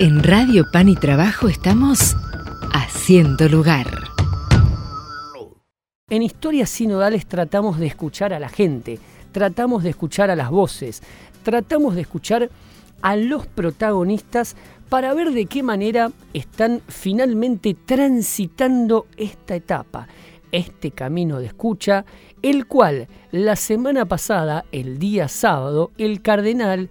En Radio Pan y Trabajo estamos haciendo lugar. En historias sinodales tratamos de escuchar a la gente, tratamos de escuchar a las voces, tratamos de escuchar a los protagonistas para ver de qué manera están finalmente transitando esta etapa, este camino de escucha, el cual la semana pasada, el día sábado, el cardenal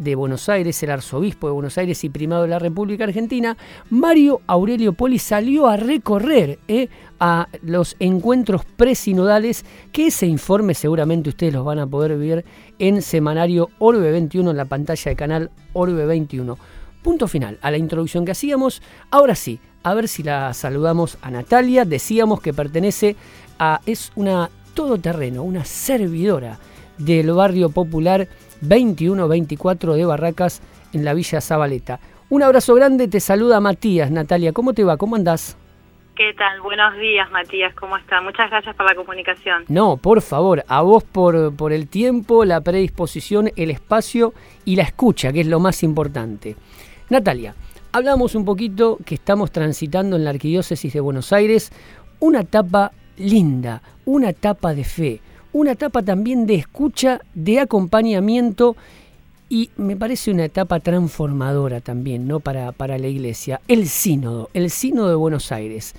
de Buenos Aires, el arzobispo de Buenos Aires y primado de la República Argentina, Mario Aurelio Poli salió a recorrer eh, a los encuentros presinodales, que ese informe seguramente ustedes los van a poder ver en semanario Orbe 21 en la pantalla de canal Orbe 21. Punto final a la introducción que hacíamos. Ahora sí, a ver si la saludamos a Natalia. Decíamos que pertenece a. es una todoterreno, una servidora del barrio popular 2124 de Barracas en la Villa Zabaleta. Un abrazo grande, te saluda Matías. Natalia, ¿cómo te va? ¿Cómo andás? ¿Qué tal? Buenos días, Matías, ¿cómo está? Muchas gracias por la comunicación. No, por favor, a vos por, por el tiempo, la predisposición, el espacio y la escucha, que es lo más importante. Natalia, hablamos un poquito que estamos transitando en la Arquidiócesis de Buenos Aires una etapa linda, una etapa de fe, una etapa también de escucha, de acompañamiento y me parece una etapa transformadora también ¿no? para, para la iglesia. El sínodo, el sínodo de Buenos Aires.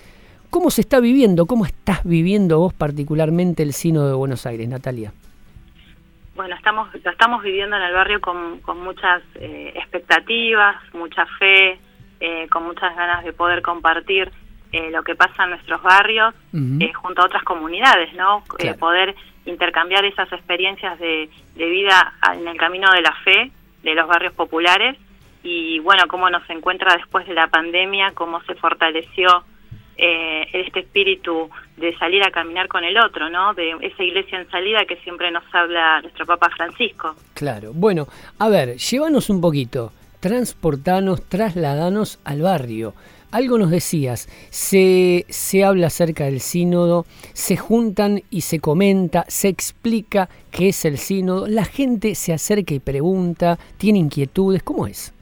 ¿Cómo se está viviendo? ¿Cómo estás viviendo vos particularmente el sínodo de Buenos Aires, Natalia? Bueno, estamos, lo estamos viviendo en el barrio con, con muchas eh, expectativas, mucha fe, eh, con muchas ganas de poder compartir eh, lo que pasa en nuestros barrios junto a otras comunidades, ¿no? poder intercambiar esas experiencias de, vida en el camino de la fe de los barrios populares y bueno, cómo nos encuentra después de la pandemia, cómo se fortaleció eh, este espíritu de salir a caminar con el otro, ¿no? De esa iglesia en salida que siempre nos habla nuestro Papa Francisco. Claro. Bueno, a ver, llévanos un poquito, transportanos, trasladanos al barrio algo nos decías, se, se habla acerca del sínodo, se juntan y se comenta, se explica qué es el sínodo, la gente se acerca y pregunta, tiene inquietudes, ¿cómo es?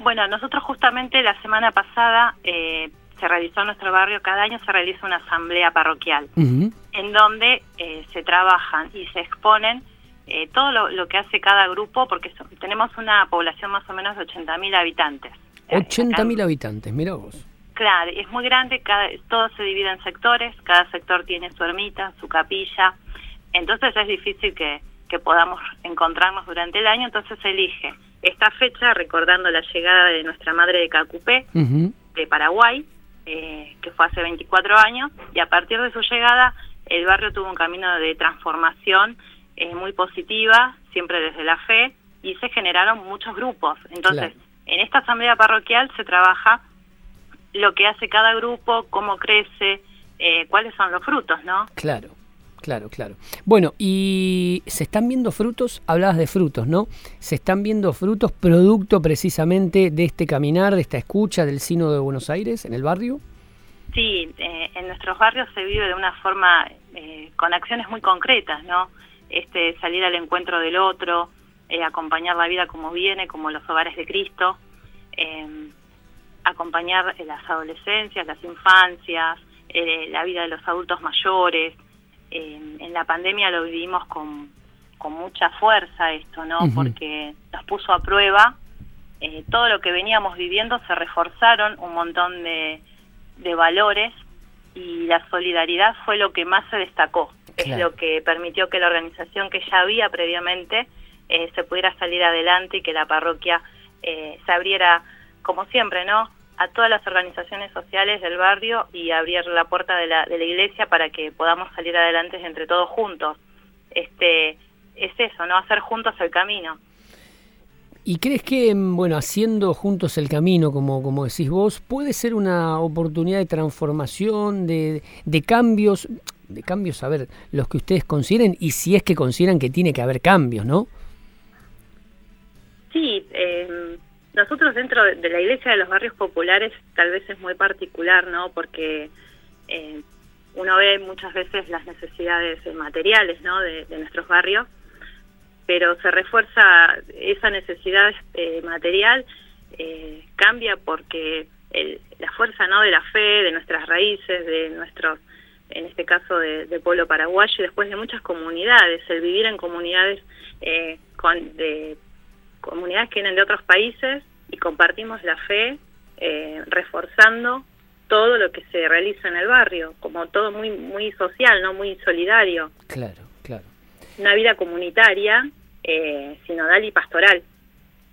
Bueno, nosotros justamente la semana pasada eh, se realizó en nuestro barrio, cada año se realiza una asamblea parroquial, en donde eh, se trabajan y se exponen eh, todo lo, lo, que hace cada grupo, porque tenemos una población más o menos de 80.000 habitantes. 80.000 habitantes, mira vos. Claro, es muy grande, cada, todo se divide en sectores, cada sector tiene su ermita, su capilla, entonces es difícil que, que podamos encontrarnos durante el año, entonces se elige esta fecha recordando la llegada de nuestra madre de Cacupé, de Paraguay, eh, que fue hace 24 años, y a partir de su llegada el barrio tuvo un camino de transformación eh, muy positiva, siempre desde la fe, y se generaron muchos grupos. Entonces, en esta asamblea parroquial se trabaja lo que hace cada grupo, cómo crece, eh, cuáles son los frutos, ¿no? Claro. Claro, claro. Bueno, y se están viendo frutos, hablabas de frutos, ¿no? Se están viendo frutos producto precisamente de este caminar, de esta escucha del Sino de Buenos Aires en el barrio. Sí, eh, en nuestros barrios se vive de una forma eh, con acciones muy concretas, ¿no? Este salir al encuentro del otro, eh, acompañar la vida como viene, como los hogares de Cristo, eh, acompañar las adolescencias, las infancias, eh, la vida de los adultos mayores. en la pandemia lo vivimos con, con mucha fuerza esto, ¿no? Porque nos puso a prueba todo lo que veníamos viviendo, se reforzaron un montón de, de valores y la solidaridad fue lo que más se destacó. Es lo que permitió que la organización que ya había previamente eh, se pudiera salir adelante y que la parroquia eh, se abriera, como siempre, ¿no? a todas las organizaciones sociales del barrio y abrir la puerta de la, de la iglesia para que podamos salir adelante entre todos juntos. Este, es eso, ¿no? Hacer juntos el camino. ¿Y crees que, mm, bueno, haciendo juntos el camino, como, como decís vos, puede ser una oportunidad de transformación, de, de cambios, de cambios, a ver, los que ustedes consideren y si es que consideran que tiene que haber cambios, ¿no? Sí, eh, nosotros dentro de la iglesia de los barrios populares tal vez es muy particular, ¿no? Porque eh, uno ve muchas veces las necesidades materiales, ¿no? De, nuestros barrios, pero se refuerza esa necesidad eh, material eh, cambia porque la fuerza no de la fe, de nuestras raíces, de nuestros, en este caso de, pueblo paraguayo y después de muchas comunidades, el vivir en comunidades eh, con, de comunidades que vienen de otros países y compartimos la fe, eh, reforzando todo lo que se realiza en el barrio, como todo muy muy social, no muy solidario. Claro, claro. Una vida comunitaria, eh, sinodal y pastoral.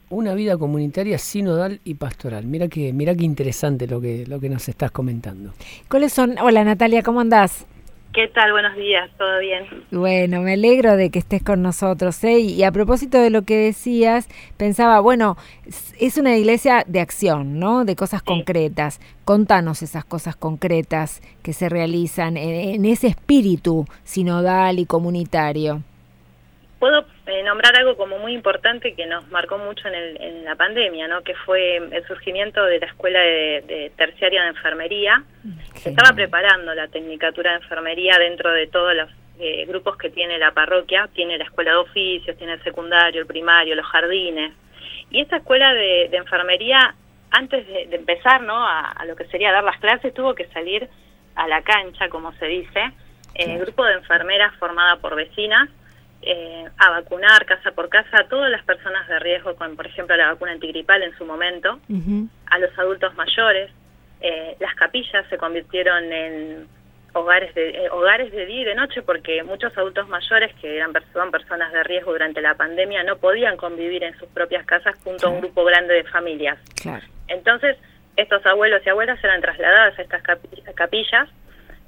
Una vida comunitaria, sinodal y pastoral. Mira que mira qué interesante lo que lo que nos estás comentando. ¿Cuáles son? Hola Natalia, ¿cómo andás? ¿Qué tal? Buenos días, ¿todo bien? Bueno, me alegro de que estés con nosotros. ¿eh? Y a propósito de lo que decías, pensaba, bueno, es una iglesia de acción, ¿no? De cosas concretas. Contanos esas cosas concretas que se realizan en ese espíritu sinodal y comunitario. Puedo eh, nombrar algo como muy importante que nos marcó mucho en, el, en, la pandemia, ¿no? que fue el surgimiento de la escuela de, terciaria de enfermería. Se estaba preparando la tecnicatura de enfermería dentro de todos los eh, grupos que tiene la parroquia. Tiene la escuela de oficios, tiene el secundario, el primario, los jardines. Y esta escuela de, enfermería, antes de, empezar ¿no? A, lo que sería dar las clases, tuvo que salir a la cancha, como se dice, el eh, grupo de enfermeras formada por vecinas eh, a vacunar casa por casa a todas las personas de riesgo, con por ejemplo la vacuna antigripal en su momento, a los adultos mayores. Eh, las capillas se convirtieron en hogares de eh, hogares de día y de noche porque muchos adultos mayores que eran son personas de riesgo durante la pandemia no podían convivir en sus propias casas junto a un grupo grande de familias. Entonces, estos abuelos y abuelas eran trasladados a estas capillas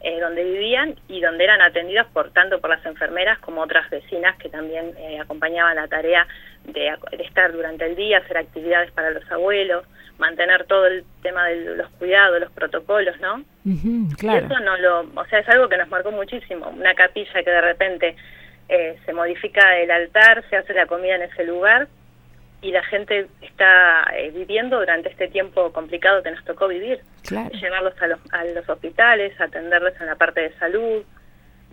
eh, donde vivían y donde eran atendidos por tanto por las enfermeras como otras vecinas que también eh, acompañaban la tarea de, estar durante el día, hacer actividades para los abuelos, mantener todo el tema de los cuidados, los protocolos, ¿no? claro. eso no lo, o sea, es algo que nos marcó muchísimo. Una capilla que de repente eh, se modifica el altar, se hace la comida en ese lugar y la gente está eh, viviendo durante este tiempo complicado que nos tocó vivir. Llevarlos a los, a los hospitales, atenderlos en la parte de salud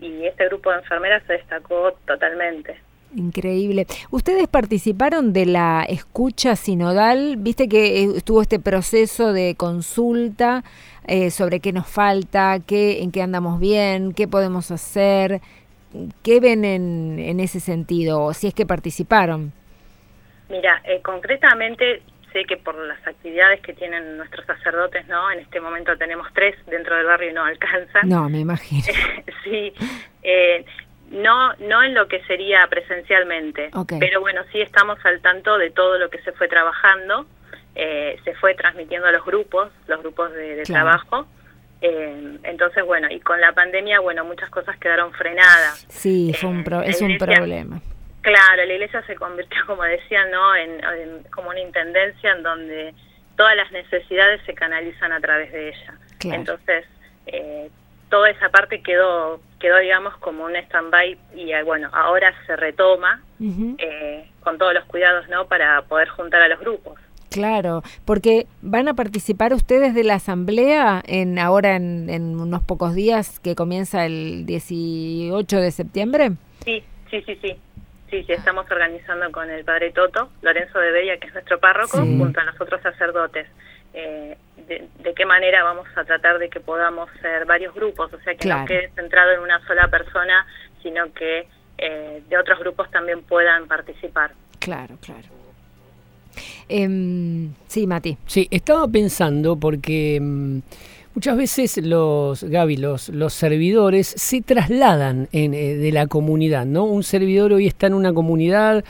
y este grupo de enfermeras se destacó totalmente. Increíble. ¿Ustedes participaron de la escucha sinodal? Viste que eh, estuvo este proceso de consulta eh, sobre qué nos falta, qué, en qué andamos bien, qué podemos hacer. ¿Qué ven en, en ese sentido? Si es que participaron. Mira, eh, concretamente sé que por las actividades que tienen nuestros sacerdotes, ¿no? En este momento tenemos tres dentro del barrio y no alcanzan. No, me imagino. sí, eh, no, no en lo que sería presencialmente, pero bueno, sí estamos al tanto de todo lo que se fue trabajando, eh, se fue transmitiendo a los grupos, los grupos de, trabajo. entonces, bueno, y con la pandemia, bueno, muchas cosas quedaron frenadas. Sí, fue un es un problema. Claro, la iglesia se convirtió, como decía, ¿no? En, como una intendencia en donde todas las necesidades se canalizan a través de ella. Entonces, eh, toda esa parte quedó, quedó digamos, como un stand-by y eh, bueno, ahora se retoma eh, con todos los cuidados, ¿no? Para poder juntar a los grupos. Claro, porque van a participar ustedes de la asamblea en ahora en, en unos pocos días que comienza el 18 de septiembre. Sí, sí, sí, sí. Sí, sí, estamos organizando con el padre Toto, Lorenzo de Bella, que es nuestro párroco, junto a los otros sacerdotes. Eh, de, qué manera vamos a tratar de que podamos ser varios grupos, o sea, que no quede centrado en una sola persona, sino que eh, de otros grupos también puedan participar. Claro, claro. Em, sí, Mati. Sí, estaba pensando porque... Muchas veces los, Gaby, los, los servidores se trasladan en, eh, de la comunidad, ¿no? Un servidor hoy está en una comunidad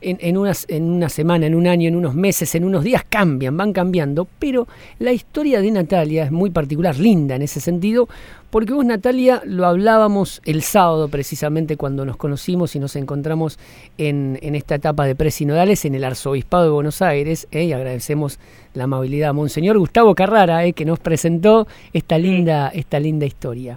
en, en, unas, en una semana, en un año, en unos meses, en unos días cambian, van cambiando, pero la historia de Natalia es muy particular, linda en ese sentido, porque vos Natalia lo hablábamos el sábado precisamente cuando nos conocimos y nos encontramos en, en esta etapa de presinodales en el Arzobispado de Buenos Aires, ¿eh? y agradecemos la amabilidad a Monseñor Gustavo Carrara, ¿eh? que nos presentó esta linda, esta linda historia.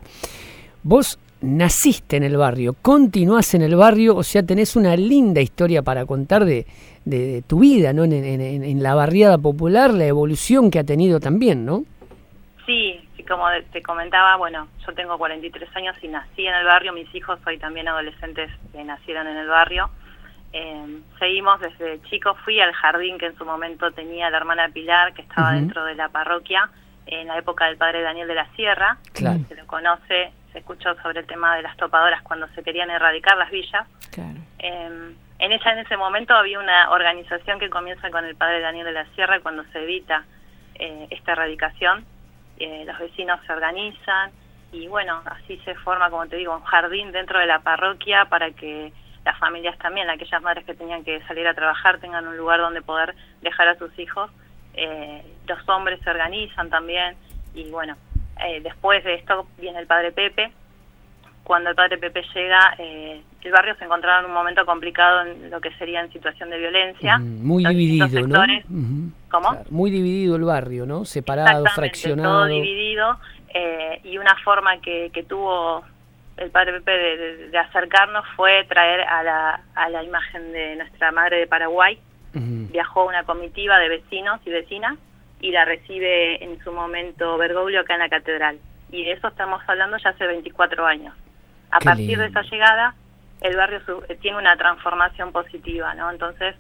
Vos naciste en el barrio, continuás en el barrio, o sea, tenés una linda historia para contar de, de, tu vida, ¿no? En, en, la barriada popular, la evolución que ha tenido también, ¿no? Sí, como te comentaba, bueno, yo tengo 43 años y nací en el barrio, mis hijos hoy también adolescentes que nacieron en el barrio. Eh, seguimos desde chico, fui al jardín que en su momento tenía la hermana Pilar, que estaba dentro de la parroquia, en la época del padre Daniel de la Sierra. Claro. Se lo conoce, se escuchó sobre el tema de las topadoras cuando se querían erradicar las villas. Claro. Eh, en ella en ese momento había una organización que comienza con el padre Daniel de la Sierra cuando se evita eh, esta erradicación. Eh, los vecinos se organizan y bueno, así se forma, como te digo, un jardín dentro de la parroquia para que las familias también, aquellas madres que tenían que salir a trabajar, tengan un lugar donde poder dejar a sus hijos. Eh, los hombres se organizan también y bueno, eh, después de esto viene el padre Pepe. Cuando el padre Pepe llega, eh, el barrio se encontraba en un momento complicado en lo que sería en situación de violencia. muy Los dividido, ¿no? sectores. ¿Cómo? Claro, muy dividido el barrio, ¿no? Separado, fraccionado. todo dividido eh, y una forma que, que tuvo el padre Pepe de, de- de acercarnos fue traer a la, a la imagen de nuestra madre de Paraguay. Viajó una comitiva de vecinos y vecinas y la recibe en su momento Bergoglio acá en la catedral. Y de eso estamos hablando ya hace 24 años. A Qué partir de esa llegada, el barrio su- eh, tiene una transformación positiva, ¿no? Entonces,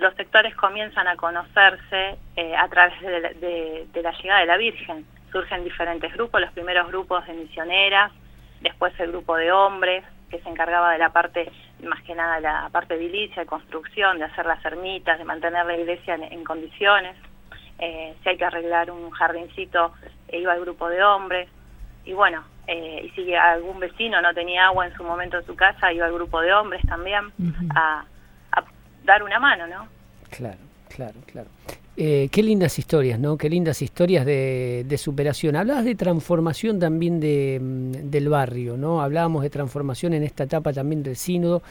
los sectores comienzan a conocerse eh, a través de la, de- de la llegada de la Virgen. Surgen diferentes grupos, los primeros grupos de misioneras, después el grupo de hombres, que se encargaba de la parte, más que nada la parte edilicia, de construcción, de hacer las ermitas, de mantener la iglesia en, en condiciones. Eh, si hay que arreglar un jardincito, eh, iba el grupo de hombres. Y bueno, eh, y si algún vecino no tenía agua en su momento en su casa, iba el grupo de hombres también a dar una mano, ¿no? Claro, claro, claro. Eh, qué lindas historias, ¿no? Qué lindas historias de, de superación. Hablabas de transformación también de, mm, del barrio, ¿no? Hablábamos de transformación en esta etapa también del sínodo.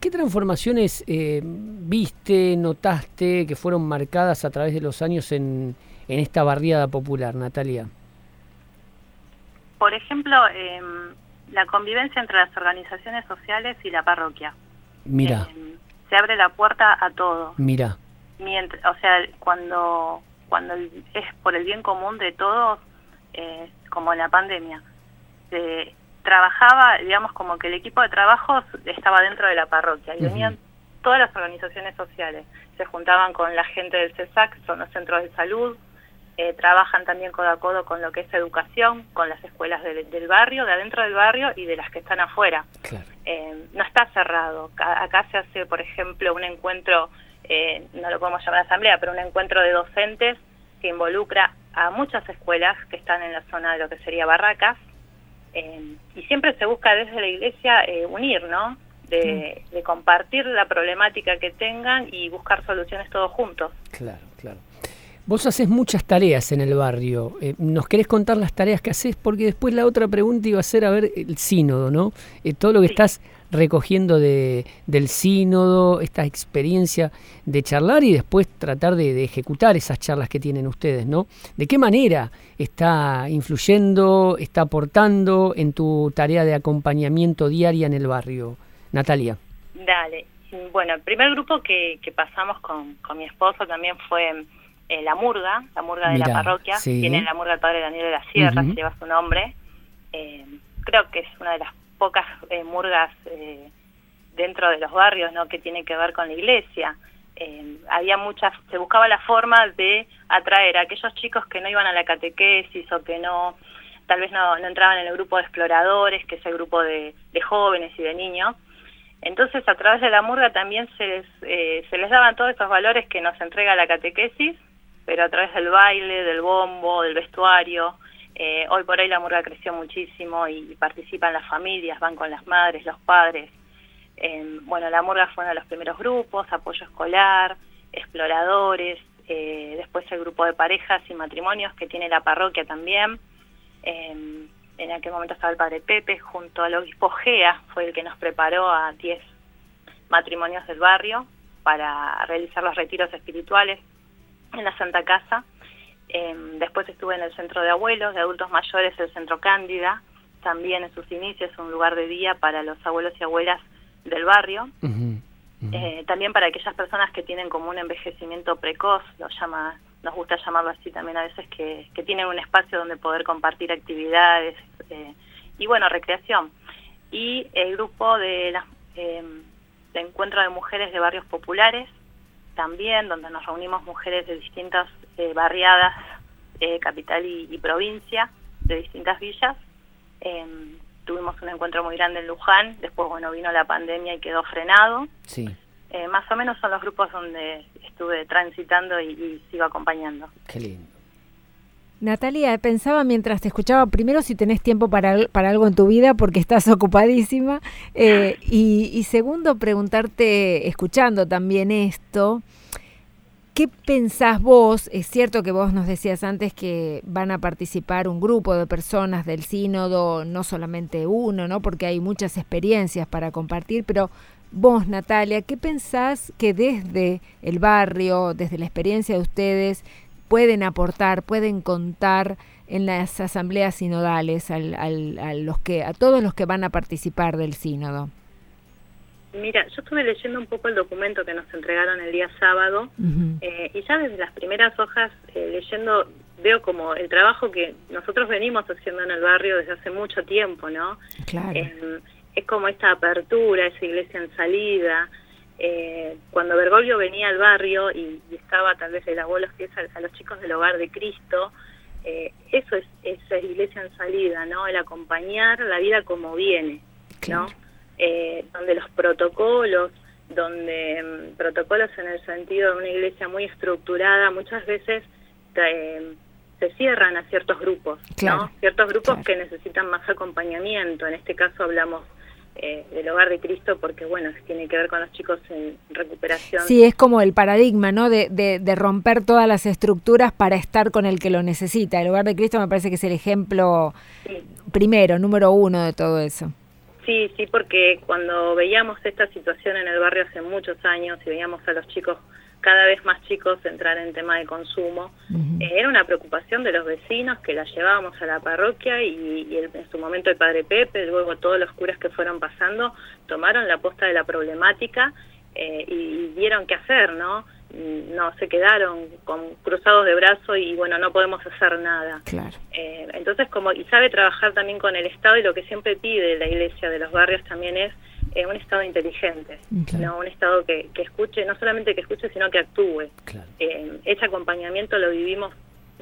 ¿Qué transformaciones eh, viste, notaste que fueron marcadas a través de los años en, en esta barriada popular, Natalia? Por ejemplo, eh, la convivencia entre las organizaciones sociales y la parroquia. Mira, Eh, se abre la puerta a todo. mira. Mientras, o sea, cuando cuando es por el bien común de todos, eh, como en la pandemia, se trabajaba, digamos, como que el equipo de trabajo estaba dentro de la parroquia y Ujú. venían todas las organizaciones sociales. Se juntaban con la gente del CESAC, son los centros de salud, eh, trabajan también codo a codo con lo que es educación, con las escuelas del, del barrio, de adentro del barrio y de las que están afuera. Claro. Eh, no está cerrado. Acá se hace, por ejemplo, un encuentro, eh, no lo podemos llamar asamblea, pero un encuentro de docentes que involucra a muchas escuelas que están en la zona de lo que sería Barracas. Eh, y siempre se busca desde la iglesia eh, unir, ¿no? De, de compartir la problemática que tengan y buscar soluciones todos juntos. Claro, claro. Vos haces muchas tareas en el barrio. Eh, ¿Nos querés contar las tareas que haces? Porque después la otra pregunta iba a ser, a ver, el sínodo, ¿no? Eh, todo lo que Sí. estás recogiendo de, del sínodo, esta experiencia de charlar y después tratar de, de ejecutar esas charlas que tienen ustedes, ¿no? ¿De qué manera está influyendo, está aportando en tu tarea de acompañamiento diaria en el barrio, Natalia? Dale. Bueno, el primer grupo que, que pasamos con, con mi esposo también fue eh, la murga, la murga de Mirá, la parroquia. sí. Tiene la murga del Padre Daniel de la Sierra, que lleva su nombre. Eh, creo que es una de las pocas eh, murgas eh, dentro de los barrios ¿no? que tiene que ver con la iglesia. Eh, había muchas, se buscaba la forma de atraer a aquellos chicos que no iban a la catequesis o que no, tal vez no, no entraban en el grupo de exploradores, que es el grupo de, de jóvenes y de niños. Entonces, a través de la murga también se les, eh, se les daban todos esos valores que nos entrega la catequesis, pero a través del baile, del bombo, del vestuario. Eh, hoy por hoy la murga creció muchísimo y participan las familias, van con las madres, los padres. Eh, bueno, la murga fue uno de los primeros grupos, apoyo escolar, exploradores, eh, después el grupo de parejas y matrimonios que tiene la parroquia también. Eh, en aquel momento estaba el padre Pepe junto al obispo Gea, fue el que nos preparó a 10 matrimonios del barrio para realizar los retiros espirituales en la Santa Casa. Eh, después estuve en el centro de abuelos, de adultos mayores, el centro Cándida, también en sus inicios un lugar de día para los abuelos y abuelas del barrio. Eh, también para aquellas personas que tienen como un envejecimiento precoz, lo llama, nos gusta llamarlo así también a veces, que, que tienen un espacio donde poder compartir actividades eh, y bueno, recreación. Y el grupo de las, eh, de encuentro de mujeres de barrios populares, también donde nos reunimos mujeres de distintas eh, barriadas, eh, capital y, provincia, de distintas villas. Em, tuvimos un encuentro muy grande en Luján, después bueno vino la pandemia y quedó frenado. Sí. Eh, más o menos son los grupos donde estuve transitando y, y sigo acompañando. Qué lindo. Natalia, pensaba mientras te escuchaba, primero si tenés tiempo para, para algo en tu vida porque estás ocupadísima, eh, y, segundo preguntarte, escuchando también esto, ¿qué pensás vos? Es cierto que vos nos decías antes que van a participar un grupo de personas del sínodo, no solamente uno, ¿no? Porque hay muchas experiencias para compartir, pero vos, Natalia, ¿qué pensás que desde el barrio, desde la experiencia de ustedes, pueden aportar, pueden contar en las asambleas sinodales al, a, los que, a todos los que van a participar del sínodo? Mira, yo estuve leyendo un poco el documento que nos entregaron el día sábado eh, y ya desde las primeras hojas eh, leyendo veo como el trabajo que nosotros venimos haciendo en el barrio desde hace mucho tiempo, ¿no? Claro. Eh, es como esta apertura, esa iglesia en salida, eh, cuando Bergoglio venía al barrio y, estaba tal vez el abuelo fiesta a, los chicos del hogar de Cristo, eh, eso es esa iglesia en salida, ¿no? El acompañar la vida como viene, ¿no? Eh, donde los protocolos, donde mm, protocolos en el sentido de una iglesia muy estructurada, muchas veces se cierran a ciertos grupos, ¿no? Ciertos grupos que necesitan más acompañamiento. En este caso hablamos eh, del hogar de Cristo porque bueno tiene que ver con los chicos en recuperación. Sí es como el paradigma no de, de, romper todas las estructuras para estar con el que lo necesita. El hogar de Cristo me parece que es el ejemplo primero número uno de todo eso. Sí sí porque cuando veíamos esta situación en el barrio hace muchos años y veíamos a los chicos cada vez más chicos entrar en tema de consumo. Eh, era una preocupación de los vecinos que la llevábamos a la parroquia y, en su momento el padre Pepe, luego todos los curas que fueron pasando, tomaron la posta de la problemática eh, y, vieron qué hacer, ¿no? No se quedaron con cruzados de brazos y bueno no podemos hacer nada claro. Eh, entonces como y sabe trabajar también con el Estado y lo que siempre pide la Iglesia de los barrios también es eh, un Estado inteligente, no un Estado que, que, escuche, no solamente que escuche, sino que actúe. Eh, ese acompañamiento lo vivimos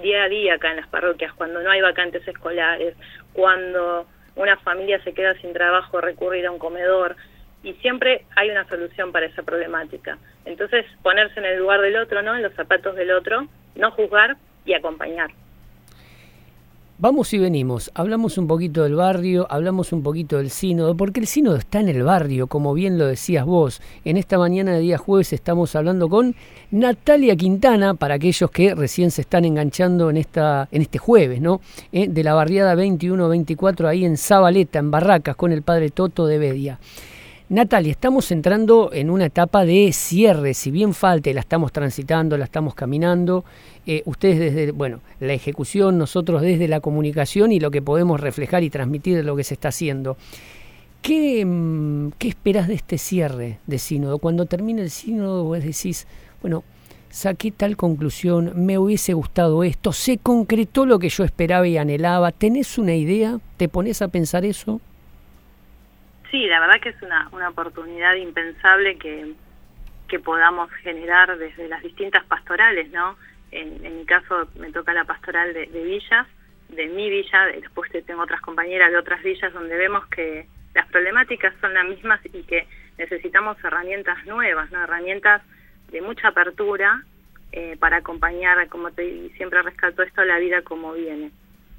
día a día acá en las parroquias, cuando no hay vacantes escolares, cuando una familia se queda sin trabajo, recurrir a un comedor, y siempre hay una solución para esa problemática. Entonces, ponerse en el lugar del otro, ¿no? En los zapatos del otro, no juzgar y acompañar. Vamos y venimos, hablamos un poquito del barrio, hablamos un poquito del sínodo, porque el sínodo está en el barrio, como bien lo decías vos. En esta mañana de día jueves estamos hablando con Natalia Quintana, para aquellos que recién se están enganchando en, esta, en este jueves, ¿no? Eh, de la barriada 21-24 ahí en Zabaleta, en Barracas, con el padre Toto de Bedia. Natalia, estamos entrando en una etapa de cierre, si bien falte, la estamos transitando, la estamos caminando, eh, ustedes desde, bueno, la ejecución, nosotros desde la comunicación y lo que podemos reflejar y transmitir de lo que se está haciendo. ¿Qué, mm, ¿Qué esperas de este cierre de sínodo? Cuando termine el sínodo vos decís, bueno, saqué tal conclusión, me hubiese gustado esto, se concretó lo que yo esperaba y anhelaba, ¿tenés una idea? ¿Te pones a pensar eso? Sí, la verdad que es una, una oportunidad impensable que, que podamos generar desde las distintas pastorales, ¿no? En, mi caso me toca la pastoral de, villas, de mi villa, después tengo otras compañeras de otras villas donde vemos que las problemáticas son las mismas y que necesitamos herramientas nuevas, ¿no? herramientas de mucha apertura eh, para acompañar, como te siempre rescato esto, la vida como viene.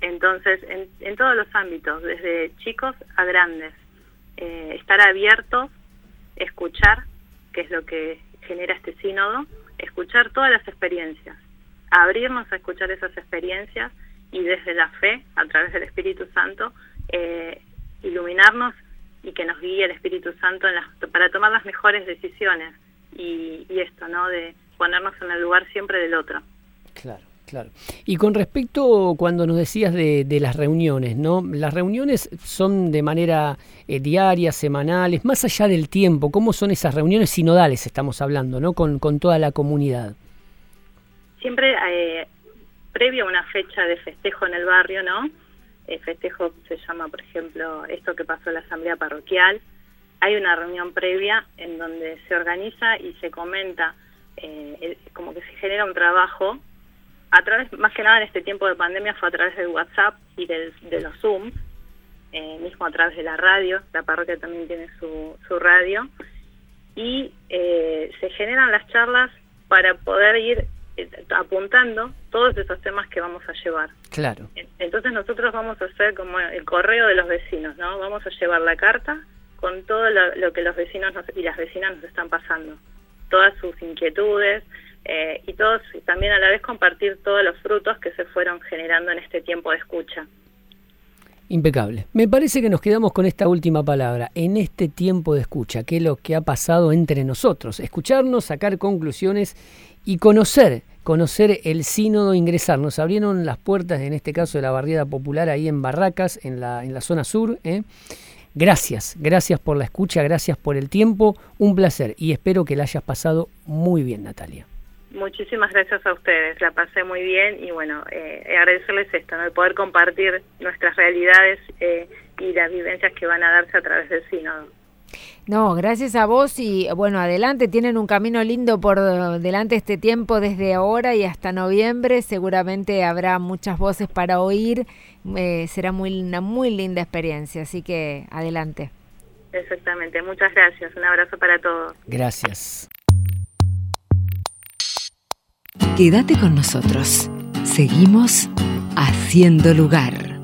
Entonces, en, en todos los ámbitos, desde chicos a grandes, eh, estar abiertos, escuchar, que es lo que genera este sínodo, escuchar todas las experiencias, abrirnos a escuchar esas experiencias y desde la fe, a través del Espíritu Santo, eh, iluminarnos y que nos guíe el Espíritu Santo para tomar las mejores decisiones y, y esto, ¿no? De ponernos en el lugar siempre del otro. Claro. Claro. Y con respecto cuando nos decías de, las reuniones, ¿no? Las reuniones son de manera eh, diaria, semanales, más allá del tiempo, ¿cómo son esas reuniones sinodales estamos hablando, ¿no? Con, toda la comunidad. Siempre eh, previo a una fecha de festejo en el barrio, ¿no? El festejo se llama, por ejemplo, esto que pasó en la asamblea parroquial, hay una reunión previa en donde se organiza y se comenta, eh, como que se genera un trabajo a través, más que nada en este tiempo de pandemia fue a través del WhatsApp y de los Zoom, eh, mismo a través de la radio, la parroquia también tiene su, su radio, y eh, se generan las charlas para poder ir eh, apuntando todos esos temas que vamos a llevar. Claro. Entonces nosotros vamos a hacer como el correo de los vecinos, ¿no? Vamos a llevar la carta con todo lo, que los vecinos y las vecinas nos están pasando, todas sus inquietudes, eh, y todos también a la vez compartir todos los frutos que se fueron generando en este tiempo de escucha. Impecable. Me parece que nos quedamos con esta última palabra, en este tiempo de escucha, que es lo que ha pasado entre nosotros, escucharnos, sacar conclusiones y conocer, conocer el sínodo, ingresar. Nos abrieron las puertas, en este caso de la barriada popular, ahí en Barracas, en la, en la zona sur. ¿eh? Gracias, gracias por la escucha, gracias por el tiempo, un placer y espero que la hayas pasado muy bien, Natalia. Muchísimas gracias a ustedes, la pasé muy bien y bueno, eh, agradecerles esto, ¿no? el poder compartir nuestras realidades eh, y las vivencias que van a darse a través del sínodo. No, gracias a vos y bueno, adelante, tienen un camino lindo por delante este tiempo desde ahora y hasta noviembre, seguramente habrá muchas voces para oír, eh, será muy, una muy linda experiencia, así que adelante. Exactamente, muchas gracias, un abrazo para todos. Gracias. Quédate con nosotros. Seguimos haciendo lugar.